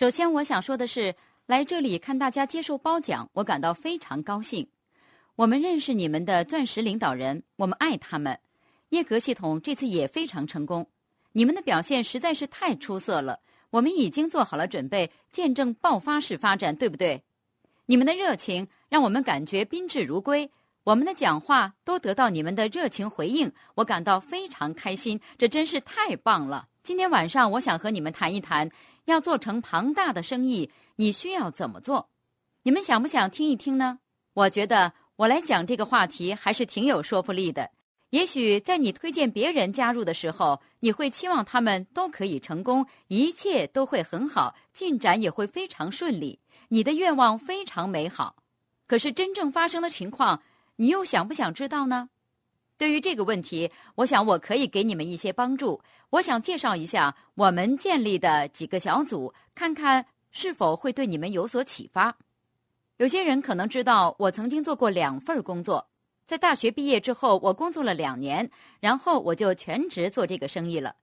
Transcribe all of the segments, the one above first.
首先，我想说的是，来这里看大家接受褒奖，我感到非常高兴。我们认识你们的钻石领导人，我们爱他们。耶格系统这次也非常成功，你们的表现实在是太出色了。我们已经做好了准备，见证爆发式发展，对不对？你们的热情让我们感觉宾至如归，我们的讲话都得到你们的热情回应，我感到非常开心，这真是太棒了。今天晚上，我想和你们谈一谈。要做成庞大的生意，你需要怎么做？你们想不想听一听呢？我觉得我来讲这个话题还是挺有说服力的。也许在你推荐别人加入的时候，你会期望他们都可以成功，一切都会很好，进展也会非常顺利，你的愿望非常美好。可是真正发生的情况，你又想不想知道呢？对于这个问题，我想我可以给你们一些帮助。我想介绍一下我们建立的几个小组，看看是否会对你们有所启发。有些人可能知道，我曾经做过两份工作。在大学毕业之后，我工作了两年，然后我就全职做这个生意了。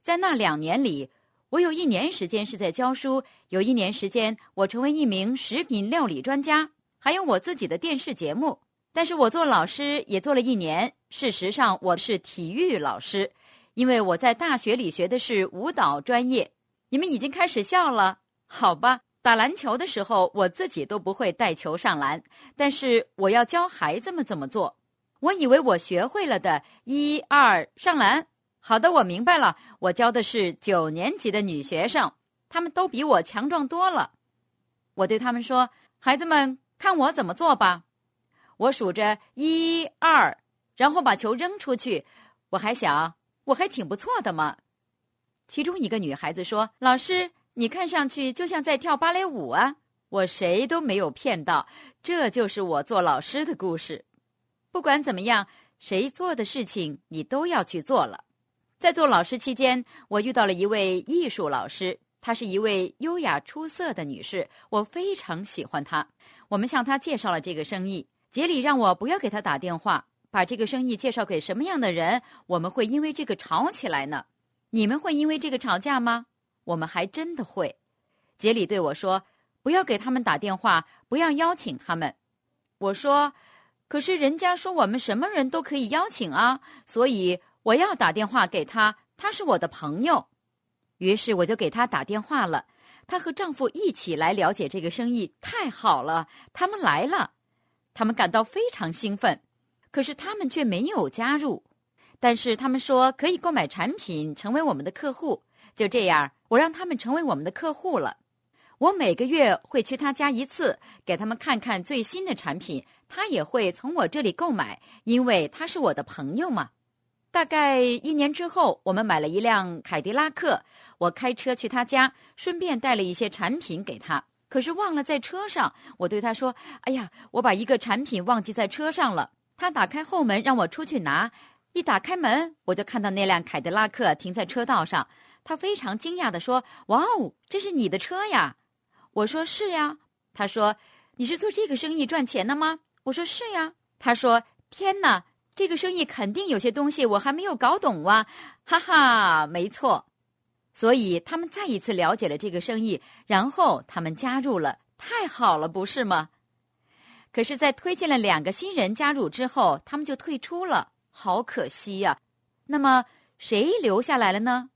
在那两年里，我有一年时间是在教书，有一年时间我成为一名食品料理专家，还有我自己的电视节目。但是我做老师也做了一年。事实上，我是体育老师，因为我在大学里学的是舞蹈专业。你们已经开始笑了，好吧？打篮球的时候，我自己都不会带球上篮，但是我要教孩子们怎么做。我以为我学会了的，一二上篮。好的，我明白了。我教的是九年级的女学生，她们都比我强壮多了。我对他们说：“孩子们，看我怎么做吧。”我数着一二，然后把球扔出去。我还想，我还挺不错的嘛。其中一个女孩子说：“老师，你看上去就像在跳芭蕾舞啊！”我谁都没有骗到，这就是我做老师的故事。不管怎么样，谁做的事情你都要去做了。在做老师期间，我遇到了一位艺术老师，她是一位优雅出色的女士，我非常喜欢她。我们向她介绍了这个生意。杰里让我不要给他打电话，把这个生意介绍给什么样的人，我们会因为这个吵起来呢？你们会因为这个吵架吗？我们还真的会。杰里对我说：“不要给他们打电话，不要邀请他们。”我说：“可是人家说我们什么人都可以邀请啊，所以我要打电话给他，他是我的朋友。”于是我就给他打电话了。她和丈夫一起来了解这个生意，太好了，他们来了。他们感到非常兴奋，可是他们却没有加入。但是他们说可以购买产品，成为我们的客户。就这样，我让他们成为我们的客户了。我每个月会去他家一次，给他们看看最新的产品。他也会从我这里购买，因为他是我的朋友嘛。大概一年之后，我们买了一辆凯迪拉克。我开车去他家，顺便带了一些产品给他。可是忘了在车上，我对他说：“哎呀，我把一个产品忘记在车上了。”他打开后门让我出去拿，一打开门我就看到那辆凯迪拉克停在车道上。他非常惊讶地说：“哇哦，这是你的车呀！”我说：“是呀。”他说：“你是做这个生意赚钱的吗？”我说：“是呀。”他说：“天哪，这个生意肯定有些东西我还没有搞懂哇！”哈哈，没错。所以他们再一次了解了这个生意，然后他们加入了，太好了，不是吗？可是，在推荐了两个新人加入之后，他们就退出了，好可惜呀。那么谁留下来了呢？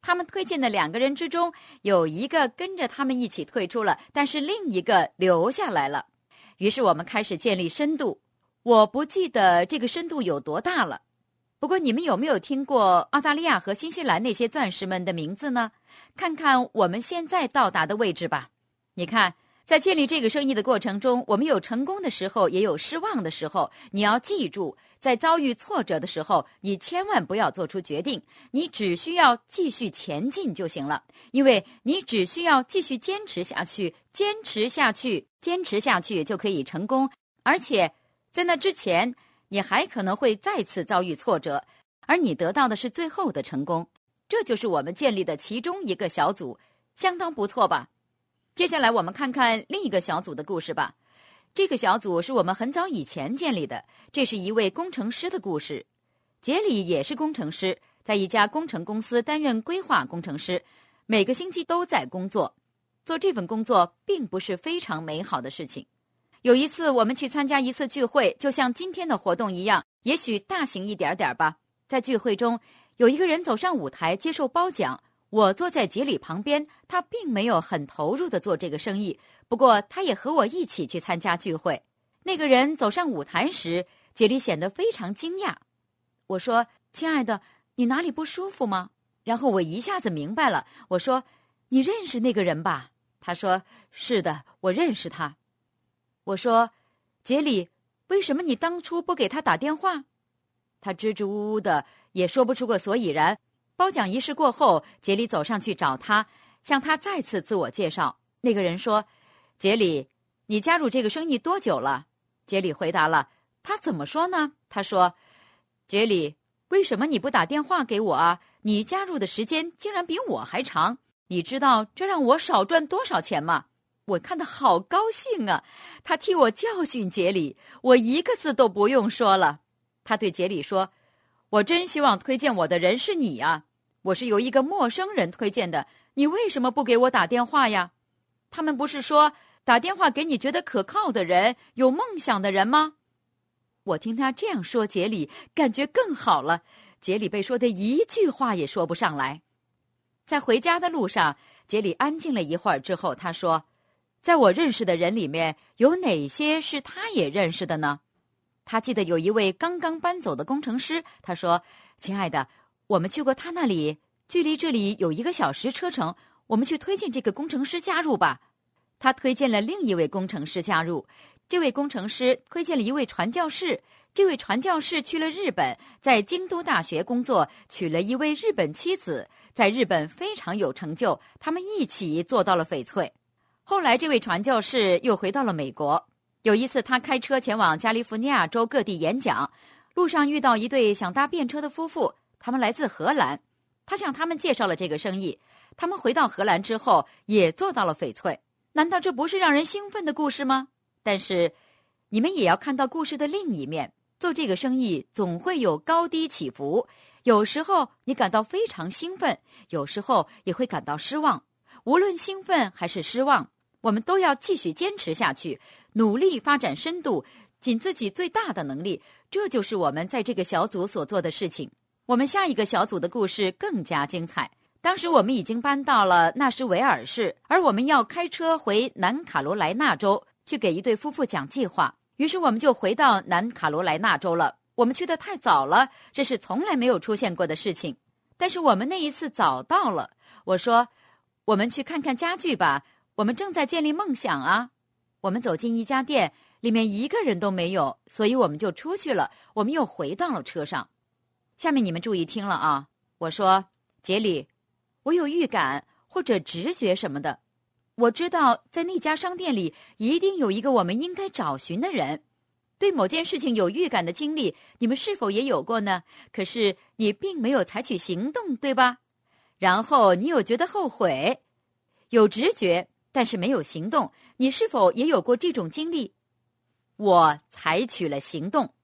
他们推荐的两个人之中，有一个跟着他们一起退出了，但是另一个留下来了。于是我们开始建立深度。我不记得这个深度有多大了。不过，你们有没有听过澳大利亚和新西兰那些钻石们的名字呢？看看我们现在到达的位置吧。你看，在建立这个生意的过程中，我们有成功的时候，也有失望的时候。你要记住，在遭遇挫折的时候，你千万不要做出决定，你只需要继续前进就行了。因为你只需要继续坚持下去，坚持下去，坚持下去就可以成功。而且，在那之前。你还可能会再次遭遇挫折，而你得到的是最后的成功。这就是我们建立的其中一个小组，相当不错吧？接下来我们看看另一个小组的故事吧。这个小组是我们很早以前建立的，这是一位工程师的故事。杰里也是工程师，在一家工程公司担任规划工程师，每个星期都在工作。做这份工作并不是非常美好的事情。有一次，我们去参加一次聚会，就像今天的活动一样，也许大型一点点吧。在聚会中，有一个人走上舞台接受褒奖，我坐在杰里旁边，他并没有很投入的做这个生意，不过他也和我一起去参加聚会。那个人走上舞台时，杰里显得非常惊讶。我说：“亲爱的，你哪里不舒服吗？”然后我一下子明白了，我说：“你认识那个人吧？”他说：“是的，我认识他。”我说：“杰里，为什么你当初不给他打电话？”他支支吾吾的，也说不出个所以然。褒奖仪式过后，杰里走上去找他，向他再次自我介绍。那个人说：“杰里，你加入这个生意多久了？”杰里回答了。他怎么说呢？他说：“杰里，为什么你不打电话给我啊？你加入的时间竟然比我还长。你知道这让我少赚多少钱吗？”我看得好高兴啊！他替我教训杰里，我一个字都不用说了。他对杰里说：“我真希望推荐我的人是你啊！我是由一个陌生人推荐的，你为什么不给我打电话呀？他们不是说打电话给你觉得可靠的人、有梦想的人吗？”我听他这样说，杰里感觉更好了。杰里被说的一句话也说不上来。在回家的路上，杰里安静了一会儿之后，他说。在我认识的人里面，有哪些是他也认识的呢？他记得有一位刚刚搬走的工程师。他说：“亲爱的，我们去过他那里，距离这里有一个小时车程。我们去推荐这个工程师加入吧。”他推荐了另一位工程师加入。这位工程师推荐了一位传教士。这位传教士去了日本，在京都大学工作，娶了一位日本妻子，在日本非常有成就。他们一起做到了翡翠。后来，这位传教士又回到了美国。有一次，他开车前往加利福尼亚州各地演讲，路上遇到一对想搭便车的夫妇，他们来自荷兰。他向他们介绍了这个生意。他们回到荷兰之后，也做到了翡翠。难道这不是让人兴奋的故事吗？但是，你们也要看到故事的另一面。做这个生意总会有高低起伏，有时候你感到非常兴奋，有时候也会感到失望。无论兴奋还是失望。我们都要继续坚持下去，努力发展深度，尽自己最大的能力。这就是我们在这个小组所做的事情。我们下一个小组的故事更加精彩。当时我们已经搬到了纳什维尔市，而我们要开车回南卡罗来纳州去给一对夫妇讲计划。于是我们就回到南卡罗来纳州了。我们去的太早了，这是从来没有出现过的事情。但是我们那一次早到了。我说：“我们去看看家具吧。”我们正在建立梦想啊！我们走进一家店，里面一个人都没有，所以我们就出去了。我们又回到了车上。下面你们注意听了啊！我说，杰里，我有预感或者直觉什么的，我知道在那家商店里一定有一个我们应该找寻的人。对某件事情有预感的经历，你们是否也有过呢？可是你并没有采取行动，对吧？然后你有觉得后悔，有直觉。但是没有行动，你是否也有过这种经历？我采取了行动，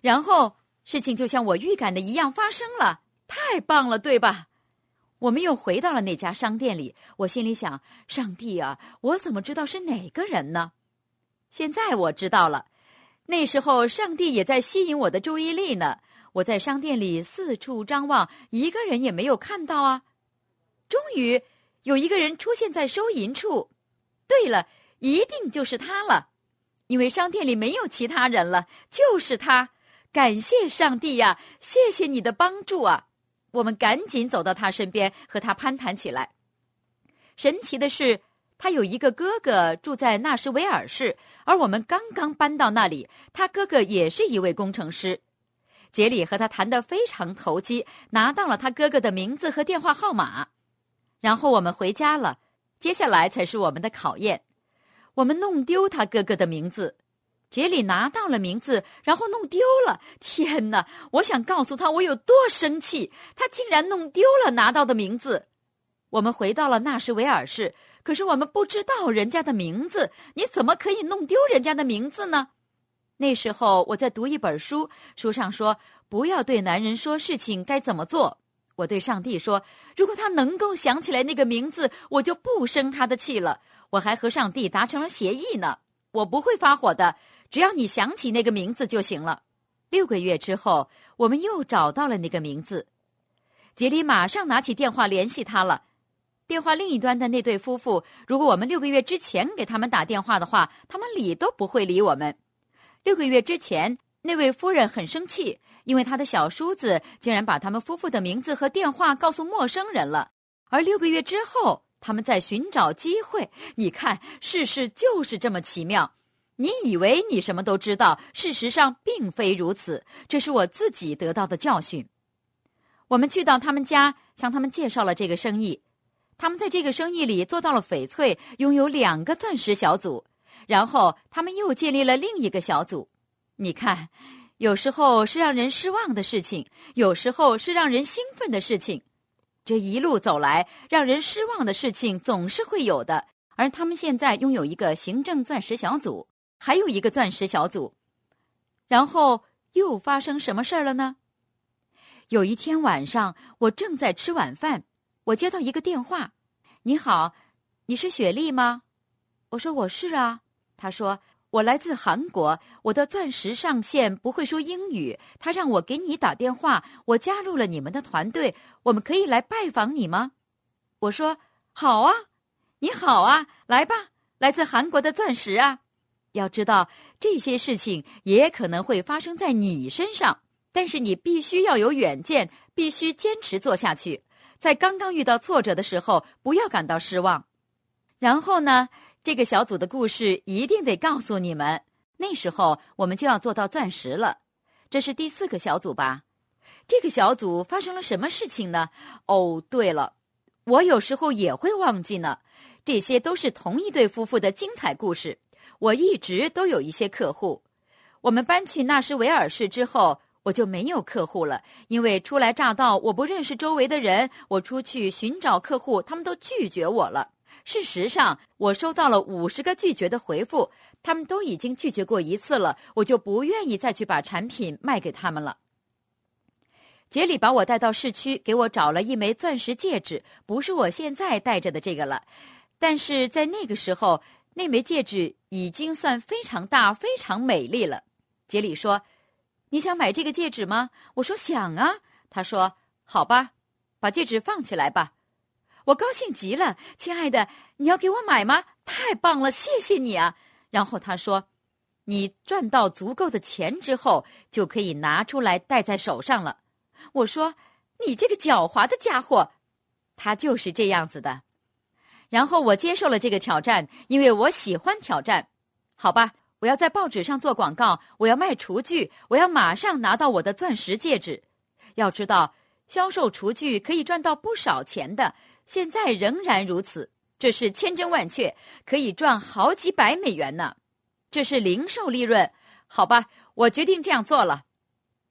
然后事情就像我预感的一样发生了，太棒了，对吧？我们又回到了那家商店里，我心里想：上帝啊，我怎么知道是哪个人呢？现在我知道了，那时候上帝也在吸引我的注意力呢。我在商店里四处张望，一个人也没有看到啊。终于。有一个人出现在收银处，对了，一定就是他了，因为商店里没有其他人了，就是他。感谢上帝呀，谢谢你的帮助啊！我们赶紧走到他身边，和他攀谈起来。神奇的是，他有一个哥哥住在纳什维尔市，而我们刚刚搬到那里。他哥哥也是一位工程师。杰里和他谈得非常投机，拿到了他哥哥的名字和电话号码。然后我们回家了，接下来才是我们的考验。我们弄丢他哥哥的名字，杰里拿到了名字，然后弄丢了。天哪！我想告诉他我有多生气，他竟然弄丢了拿到的名字。我们回到了纳什维尔市，可是我们不知道人家的名字。你怎么可以弄丢人家的名字呢？那时候我在读一本书，书上说不要对男人说事情该怎么做。我对上帝说：“如果他能够想起来那个名字，我就不生他的气了。我还和上帝达成了协议呢，我不会发火的，只要你想起那个名字就行了。”六个月之后，我们又找到了那个名字。杰里马上拿起电话联系他了。电话另一端的那对夫妇，如果我们六个月之前给他们打电话的话，他们理都不会理我们。六个月之前，那位夫人很生气。因为他的小叔子竟然把他们夫妇的名字和电话告诉陌生人了，而六个月之后，他们在寻找机会。你看，世事就是这么奇妙。你以为你什么都知道，事实上并非如此。这是我自己得到的教训。我们去到他们家，向他们介绍了这个生意。他们在这个生意里做到了翡翠，拥有两个钻石小组。然后他们又建立了另一个小组。你看。有时候是让人失望的事情，有时候是让人兴奋的事情。这一路走来，让人失望的事情总是会有的。而他们现在拥有一个行政钻石小组，还有一个钻石小组。然后又发生什么事儿了呢？有一天晚上，我正在吃晚饭，我接到一个电话：“你好，你是雪莉吗？”我说：“我是啊。”他说。我来自韩国，我的钻石上线不会说英语，他让我给你打电话。我加入了你们的团队，我们可以来拜访你吗？我说好啊，你好啊，来吧，来自韩国的钻石啊。要知道这些事情也可能会发生在你身上，但是你必须要有远见，必须坚持做下去。在刚刚遇到挫折的时候，不要感到失望。然后呢？这个小组的故事一定得告诉你们。那时候我们就要做到钻石了。这是第四个小组吧？这个小组发生了什么事情呢？哦，对了，我有时候也会忘记呢。这些都是同一对夫妇的精彩故事。我一直都有一些客户。我们搬去纳什维尔市之后，我就没有客户了，因为初来乍到，我不认识周围的人。我出去寻找客户，他们都拒绝我了。事实上，我收到了五十个拒绝的回复，他们都已经拒绝过一次了，我就不愿意再去把产品卖给他们了。杰里把我带到市区，给我找了一枚钻石戒指，不是我现在戴着的这个了，但是在那个时候，那枚戒指已经算非常大、非常美丽了。杰里说：“你想买这个戒指吗？”我说：“想啊。”他说：“好吧，把戒指放起来吧。”我高兴极了，亲爱的，你要给我买吗？太棒了，谢谢你啊！然后他说：“你赚到足够的钱之后，就可以拿出来戴在手上了。”我说：“你这个狡猾的家伙！”他就是这样子的。然后我接受了这个挑战，因为我喜欢挑战。好吧，我要在报纸上做广告，我要卖厨具，我要马上拿到我的钻石戒指。要知道，销售厨具可以赚到不少钱的。现在仍然如此，这是千真万确，可以赚好几百美元呢。这是零售利润，好吧，我决定这样做了。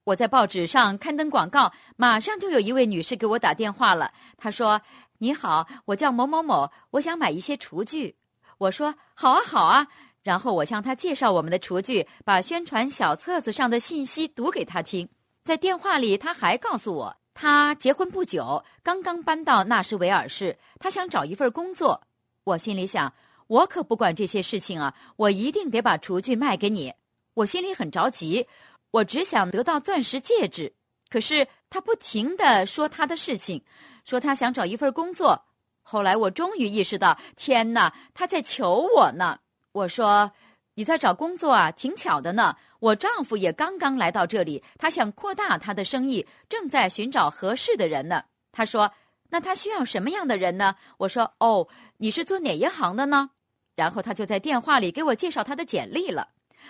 我在报纸上刊登广告，马上就有一位女士给我打电话了。她说：“你好，我叫某某某，我想买一些厨具。”我说：“好啊，好啊。”然后我向她介绍我们的厨具，把宣传小册子上的信息读给她听。在电话里，她还告诉我。他结婚不久，刚刚搬到纳什维尔市。他想找一份工作。我心里想，我可不管这些事情啊！我一定得把厨具卖给你。我心里很着急，我只想得到钻石戒指。可是他不停的说他的事情，说他想找一份工作。后来我终于意识到，天哪，他在求我呢！我说。你在找工作啊？挺巧的呢。我丈夫也刚刚来到这里，他想扩大他的生意，正在寻找合适的人呢。他说：“那他需要什么样的人呢？”我说：“哦，你是做哪一行的呢？”然后他就在电话里给我介绍他的简历了。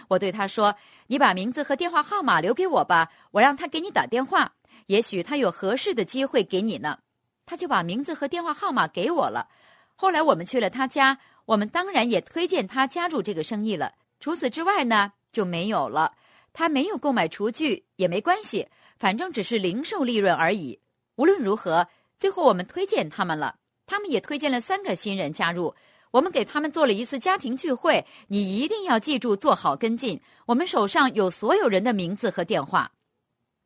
我对他说：“你把名字和电话号码留给我吧，我让他给你打电话，也许他有合适的机会给你呢。”他就把名字和电话号码给我了。后来我们去了他家。我们当然也推荐他加入这个生意了。除此之外呢，就没有了。他没有购买厨具也没关系，反正只是零售利润而已。无论如何，最后我们推荐他们了，他们也推荐了三个新人加入。我们给他们做了一次家庭聚会，你一定要记住做好跟进。我们手上有所有人的名字和电话。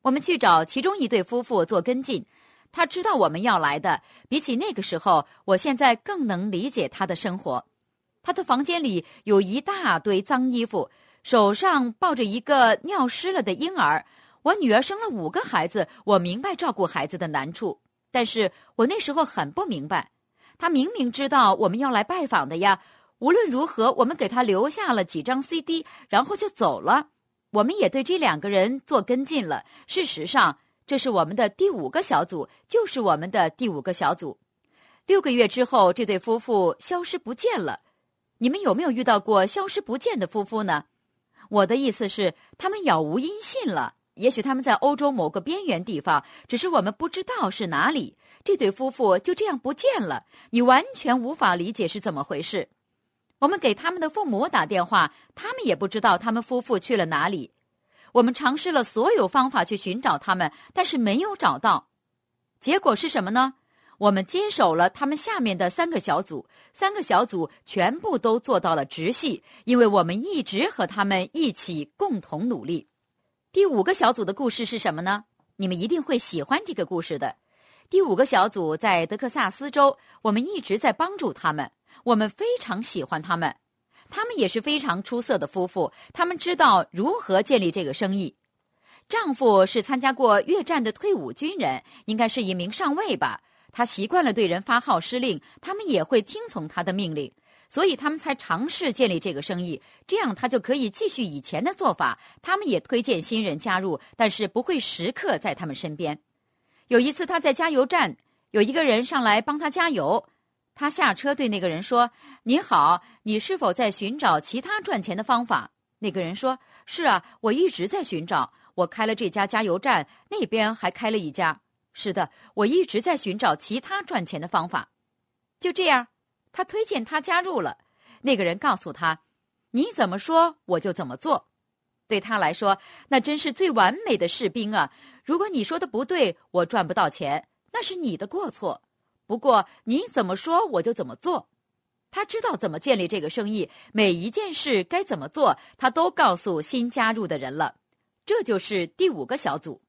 我们去找其中一对夫妇做跟进，他知道我们要来的。比起那个时候，我现在更能理解他的生活。他的房间里有一大堆脏衣服，手上抱着一个尿湿了的婴儿。我女儿生了五个孩子，我明白照顾孩子的难处，但是我那时候很不明白。他明明知道我们要来拜访的呀。无论如何，我们给他留下了几张 CD，然后就走了。我们也对这两个人做跟进了。事实上，这是我们的第五个小组，就是我们的第五个小组。六个月之后，这对夫妇消失不见了。你们有没有遇到过消失不见的夫妇呢？我的意思是，他们杳无音信了。也许他们在欧洲某个边缘地方，只是我们不知道是哪里。这对夫妇就这样不见了，你完全无法理解是怎么回事。我们给他们的父母打电话，他们也不知道他们夫妇去了哪里。我们尝试了所有方法去寻找他们，但是没有找到。结果是什么呢？我们接手了他们下面的三个小组，三个小组全部都做到了直系，因为我们一直和他们一起共同努力。第五个小组的故事是什么呢？你们一定会喜欢这个故事的。第五个小组在德克萨斯州，我们一直在帮助他们。我们非常喜欢他们，他们也是非常出色的夫妇。他们知道如何建立这个生意。丈夫是参加过越战的退伍军人，应该是一名上尉吧。他习惯了对人发号施令，他们也会听从他的命令，所以他们才尝试建立这个生意。这样他就可以继续以前的做法。他们也推荐新人加入，但是不会时刻在他们身边。有一次他在加油站，有一个人上来帮他加油。他下车对那个人说：“你好，你是否在寻找其他赚钱的方法？”那个人说：“是啊，我一直在寻找。我开了这家加油站，那边还开了一家。是的，我一直在寻找其他赚钱的方法。”就这样，他推荐他加入了。那个人告诉他：“你怎么说，我就怎么做。”对他来说，那真是最完美的士兵啊！如果你说的不对，我赚不到钱，那是你的过错。不过你怎么说我就怎么做，他知道怎么建立这个生意，每一件事该怎么做，他都告诉新加入的人了。这就是第五个小组，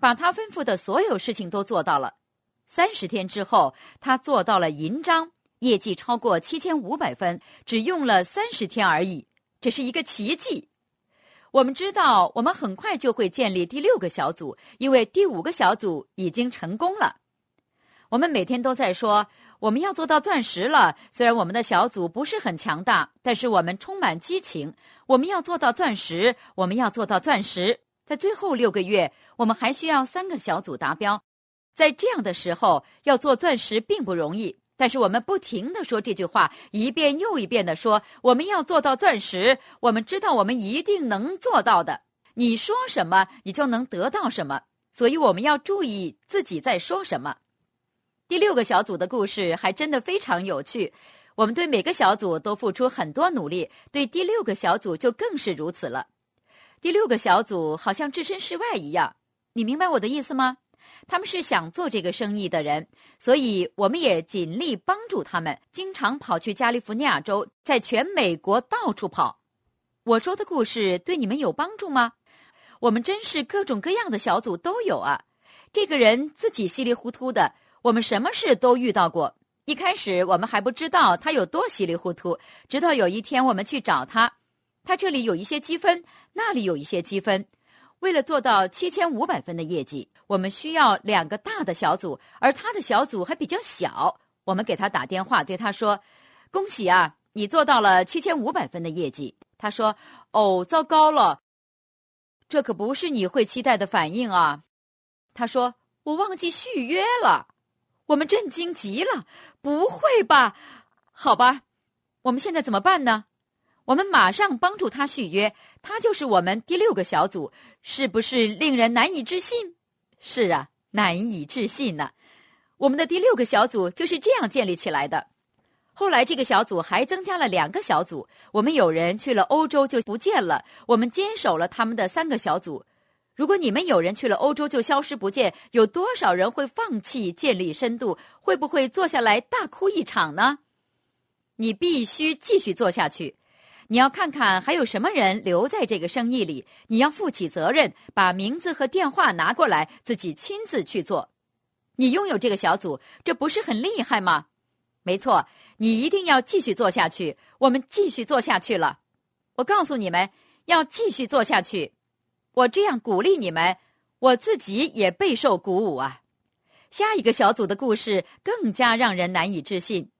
把他吩咐的所有事情都做到了。三十天之后，他做到了银章，业绩超过七千五百分，只用了三十天而已，这是一个奇迹。我们知道，我们很快就会建立第六个小组，因为第五个小组已经成功了。我们每天都在说我们要做到钻石了。虽然我们的小组不是很强大，但是我们充满激情。我们要做到钻石，我们要做到钻石。在最后六个月，我们还需要三个小组达标。在这样的时候，要做钻石并不容易。但是我们不停的说这句话，一遍又一遍的说我们要做到钻石。我们知道我们一定能做到的。你说什么，你就能得到什么。所以我们要注意自己在说什么。第六个小组的故事还真的非常有趣，我们对每个小组都付出很多努力，对第六个小组就更是如此了。第六个小组好像置身事外一样，你明白我的意思吗？他们是想做这个生意的人，所以我们也尽力帮助他们，经常跑去加利福尼亚州，在全美国到处跑。我说的故事对你们有帮助吗？我们真是各种各样的小组都有啊。这个人自己稀里糊涂的。我们什么事都遇到过。一开始我们还不知道他有多稀里糊涂，直到有一天我们去找他，他这里有一些积分，那里有一些积分。为了做到七千五百分的业绩，我们需要两个大的小组，而他的小组还比较小。我们给他打电话，对他说：“恭喜啊，你做到了七千五百分的业绩。”他说：“哦，糟糕了，这可不是你会期待的反应啊。”他说：“我忘记续约了。”我们震惊极了，不会吧？好吧，我们现在怎么办呢？我们马上帮助他续约，他就是我们第六个小组，是不是令人难以置信？是啊，难以置信呢。我们的第六个小组就是这样建立起来的。后来这个小组还增加了两个小组，我们有人去了欧洲就不见了，我们坚守了他们的三个小组。如果你们有人去了欧洲就消失不见，有多少人会放弃建立深度？会不会坐下来大哭一场呢？你必须继续做下去。你要看看还有什么人留在这个生意里。你要负起责任，把名字和电话拿过来，自己亲自去做。你拥有这个小组，这不是很厉害吗？没错，你一定要继续做下去。我们继续做下去了。我告诉你们，要继续做下去。我这样鼓励你们，我自己也备受鼓舞啊。下一个小组的故事更加让人难以置信。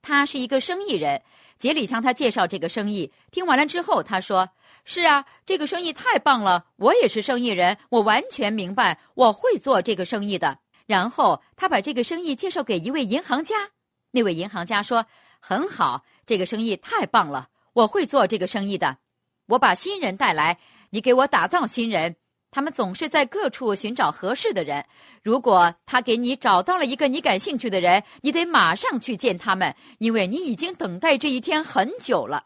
他是一个生意人，杰里向他介绍这个生意。听完了之后，他说：“是啊，这个生意太棒了。我也是生意人，我完全明白，我会做这个生意的。”然后他把这个生意介绍给一位银行家。那位银行家说：“很好，这个生意太棒了，我会做这个生意的。我把新人带来，你给我打造新人。”他们总是在各处寻找合适的人。如果他给你找到了一个你感兴趣的人，你得马上去见他们，因为你已经等待这一天很久了。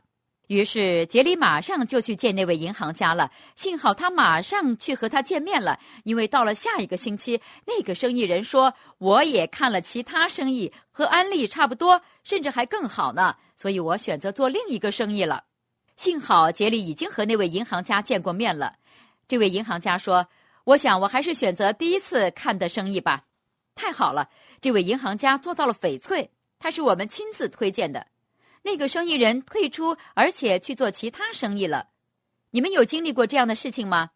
于是杰里马上就去见那位银行家了。幸好他马上去和他见面了，因为到了下一个星期，那个生意人说：“我也看了其他生意，和安利差不多，甚至还更好呢。所以我选择做另一个生意了。”幸好杰里已经和那位银行家见过面了。这位银行家说：“我想我还是选择第一次看的生意吧。”太好了，这位银行家做到了翡翠，他是我们亲自推荐的。那个生意人退出，而且去做其他生意了。你们有经历过这样的事情吗？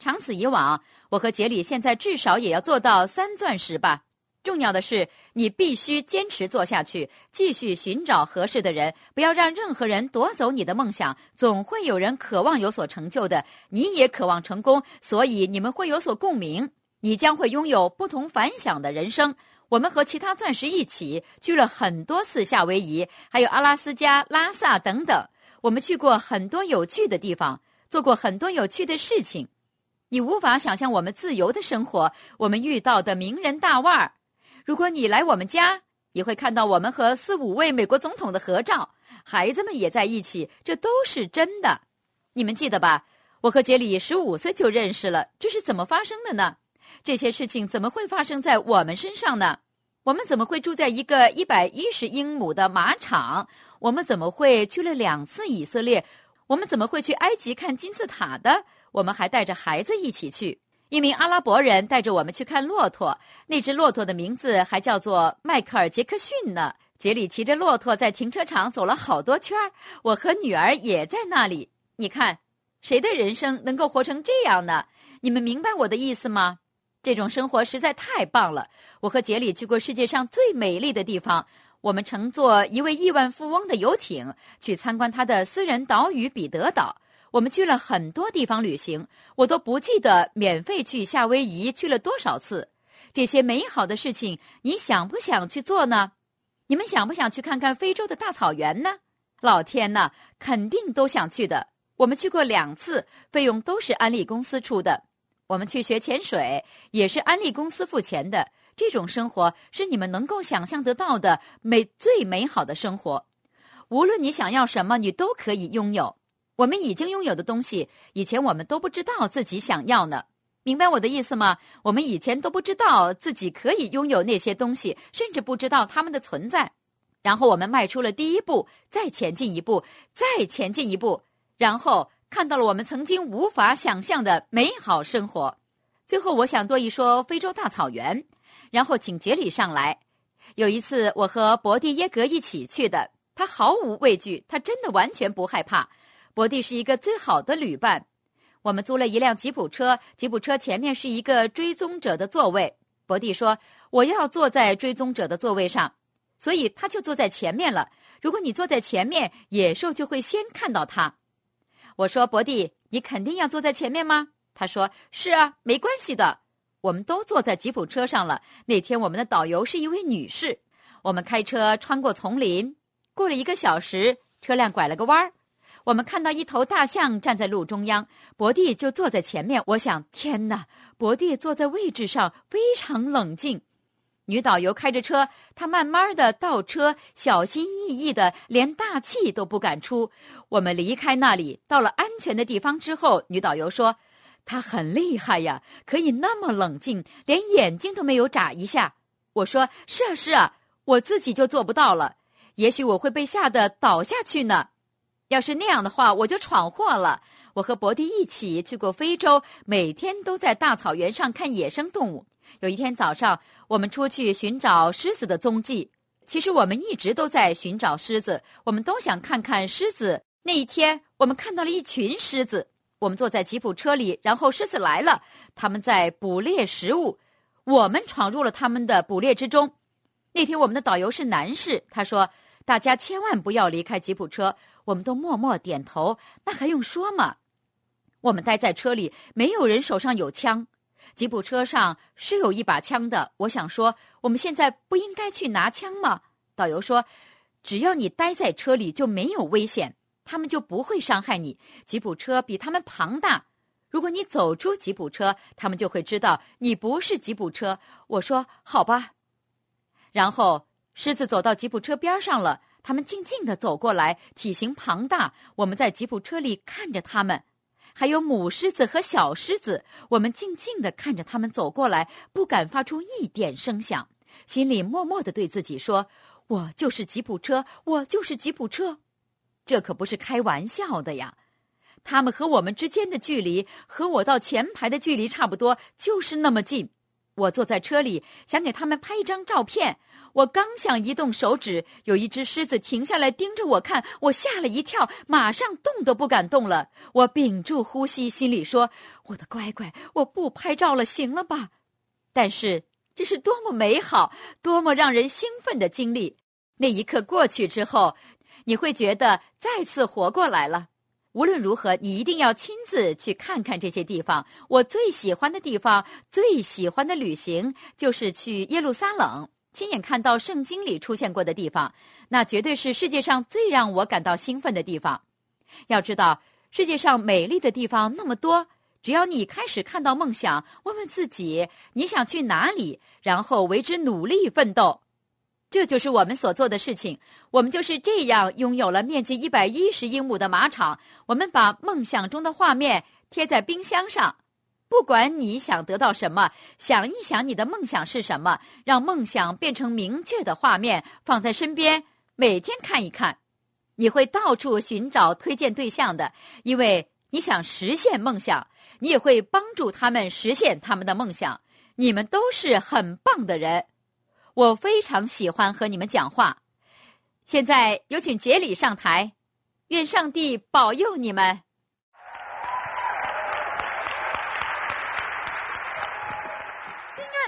长此以往，我和杰里现在至少也要做到三钻石吧。重要的是，你必须坚持做下去，继续寻找合适的人，不要让任何人夺走你的梦想。总会有人渴望有所成就的，你也渴望成功，所以你们会有所共鸣。你将会拥有不同凡响的人生。我们和其他钻石一起去了很多次夏威夷，还有阿拉斯加、拉萨等等。我们去过很多有趣的地方，做过很多有趣的事情。你无法想象我们自由的生活，我们遇到的名人大腕儿。如果你来我们家，你会看到我们和四五位美国总统的合照，孩子们也在一起，这都是真的。你们记得吧？我和杰里十五岁就认识了，这是怎么发生的呢？这些事情怎么会发生在我们身上呢？我们怎么会住在一个一百一十英亩的马场？我们怎么会去了两次以色列？我们怎么会去埃及看金字塔的？我们还带着孩子一起去。一名阿拉伯人带着我们去看骆驼，那只骆驼的名字还叫做迈克尔·杰克逊呢。杰里骑着骆驼在停车场走了好多圈儿，我和女儿也在那里。你看，谁的人生能够活成这样呢？你们明白我的意思吗？这种生活实在太棒了。我和杰里去过世界上最美丽的地方，我们乘坐一位亿万富翁的游艇去参观他的私人岛屿彼得岛。我们去了很多地方旅行，我都不记得免费去夏威夷去了多少次。这些美好的事情，你想不想去做呢？你们想不想去看看非洲的大草原呢？老天呐，肯定都想去的。我们去过两次，费用都是安利公司出的。我们去学潜水，也是安利公司付钱的。这种生活是你们能够想象得到的美最美好的生活。无论你想要什么，你都可以拥有。我们已经拥有的东西，以前我们都不知道自己想要呢。明白我的意思吗？我们以前都不知道自己可以拥有那些东西，甚至不知道他们的存在。然后我们迈出了第一步，再前进一步，再前进一步，然后看到了我们曾经无法想象的美好生活。最后，我想多一说非洲大草原，然后请杰里上来。有一次，我和博蒂耶格一起去的，他毫无畏惧，他真的完全不害怕。博蒂是一个最好的旅伴。我们租了一辆吉普车，吉普车前面是一个追踪者的座位。博蒂说：“我要坐在追踪者的座位上，所以他就坐在前面了。如果你坐在前面，野兽就会先看到他。”我说：“博蒂，你肯定要坐在前面吗？”他说：“是啊，没关系的。”我们都坐在吉普车上了。那天我们的导游是一位女士。我们开车穿过丛林，过了一个小时，车辆拐了个弯儿。我们看到一头大象站在路中央，博蒂就坐在前面。我想，天哪！博蒂坐在位置上非常冷静。女导游开着车，她慢慢的倒车，小心翼翼的，连大气都不敢出。我们离开那里，到了安全的地方之后，女导游说：“她很厉害呀，可以那么冷静，连眼睛都没有眨一下。”我说：“是啊，是啊，我自己就做不到了，也许我会被吓得倒下去呢。”要是那样的话，我就闯祸了。我和伯蒂一起去过非洲，每天都在大草原上看野生动物。有一天早上，我们出去寻找狮子的踪迹。其实我们一直都在寻找狮子，我们都想看看狮子。那一天，我们看到了一群狮子。我们坐在吉普车里，然后狮子来了，他们在捕猎食物。我们闯入了他们的捕猎之中。那天我们的导游是男士，他说：“大家千万不要离开吉普车。”我们都默默点头。那还用说吗？我们待在车里，没有人手上有枪。吉普车上是有一把枪的。我想说，我们现在不应该去拿枪吗？导游说，只要你待在车里就没有危险，他们就不会伤害你。吉普车比他们庞大，如果你走出吉普车，他们就会知道你不是吉普车。我说好吧。然后狮子走到吉普车边上了，他们静静的走过来，体型庞大。我们在吉普车里看着他们。还有母狮子和小狮子，我们静静的看着他们走过来，不敢发出一点声响，心里默默的对自己说：“我就是吉普车，我就是吉普车。”这可不是开玩笑的呀！他们和我们之间的距离，和我到前排的距离差不多，就是那么近。我坐在车里，想给他们拍一张照片。我刚想移动手指，有一只狮子停下来盯着我看，我吓了一跳，马上动都不敢动了。我屏住呼吸，心里说：“我的乖乖，我不拍照了，行了吧？”但是这是多么美好、多么让人兴奋的经历！那一刻过去之后，你会觉得再次活过来了。无论如何，你一定要亲自去看看这些地方。我最喜欢的地方，最喜欢的旅行，就是去耶路撒冷，亲眼看到圣经里出现过的地方。那绝对是世界上最让我感到兴奋的地方。要知道，世界上美丽的地方那么多，只要你开始看到梦想，问问自己你想去哪里，然后为之努力奋斗。这就是我们所做的事情。我们就是这样拥有了面积一百一十英亩的马场。我们把梦想中的画面贴在冰箱上。不管你想得到什么，想一想你的梦想是什么，让梦想变成明确的画面，放在身边，每天看一看。你会到处寻找推荐对象的，因为你想实现梦想，你也会帮助他们实现他们的梦想。你们都是很棒的人。我非常喜欢和你们讲话。现在有请杰里上台，愿上帝保佑你们。亲爱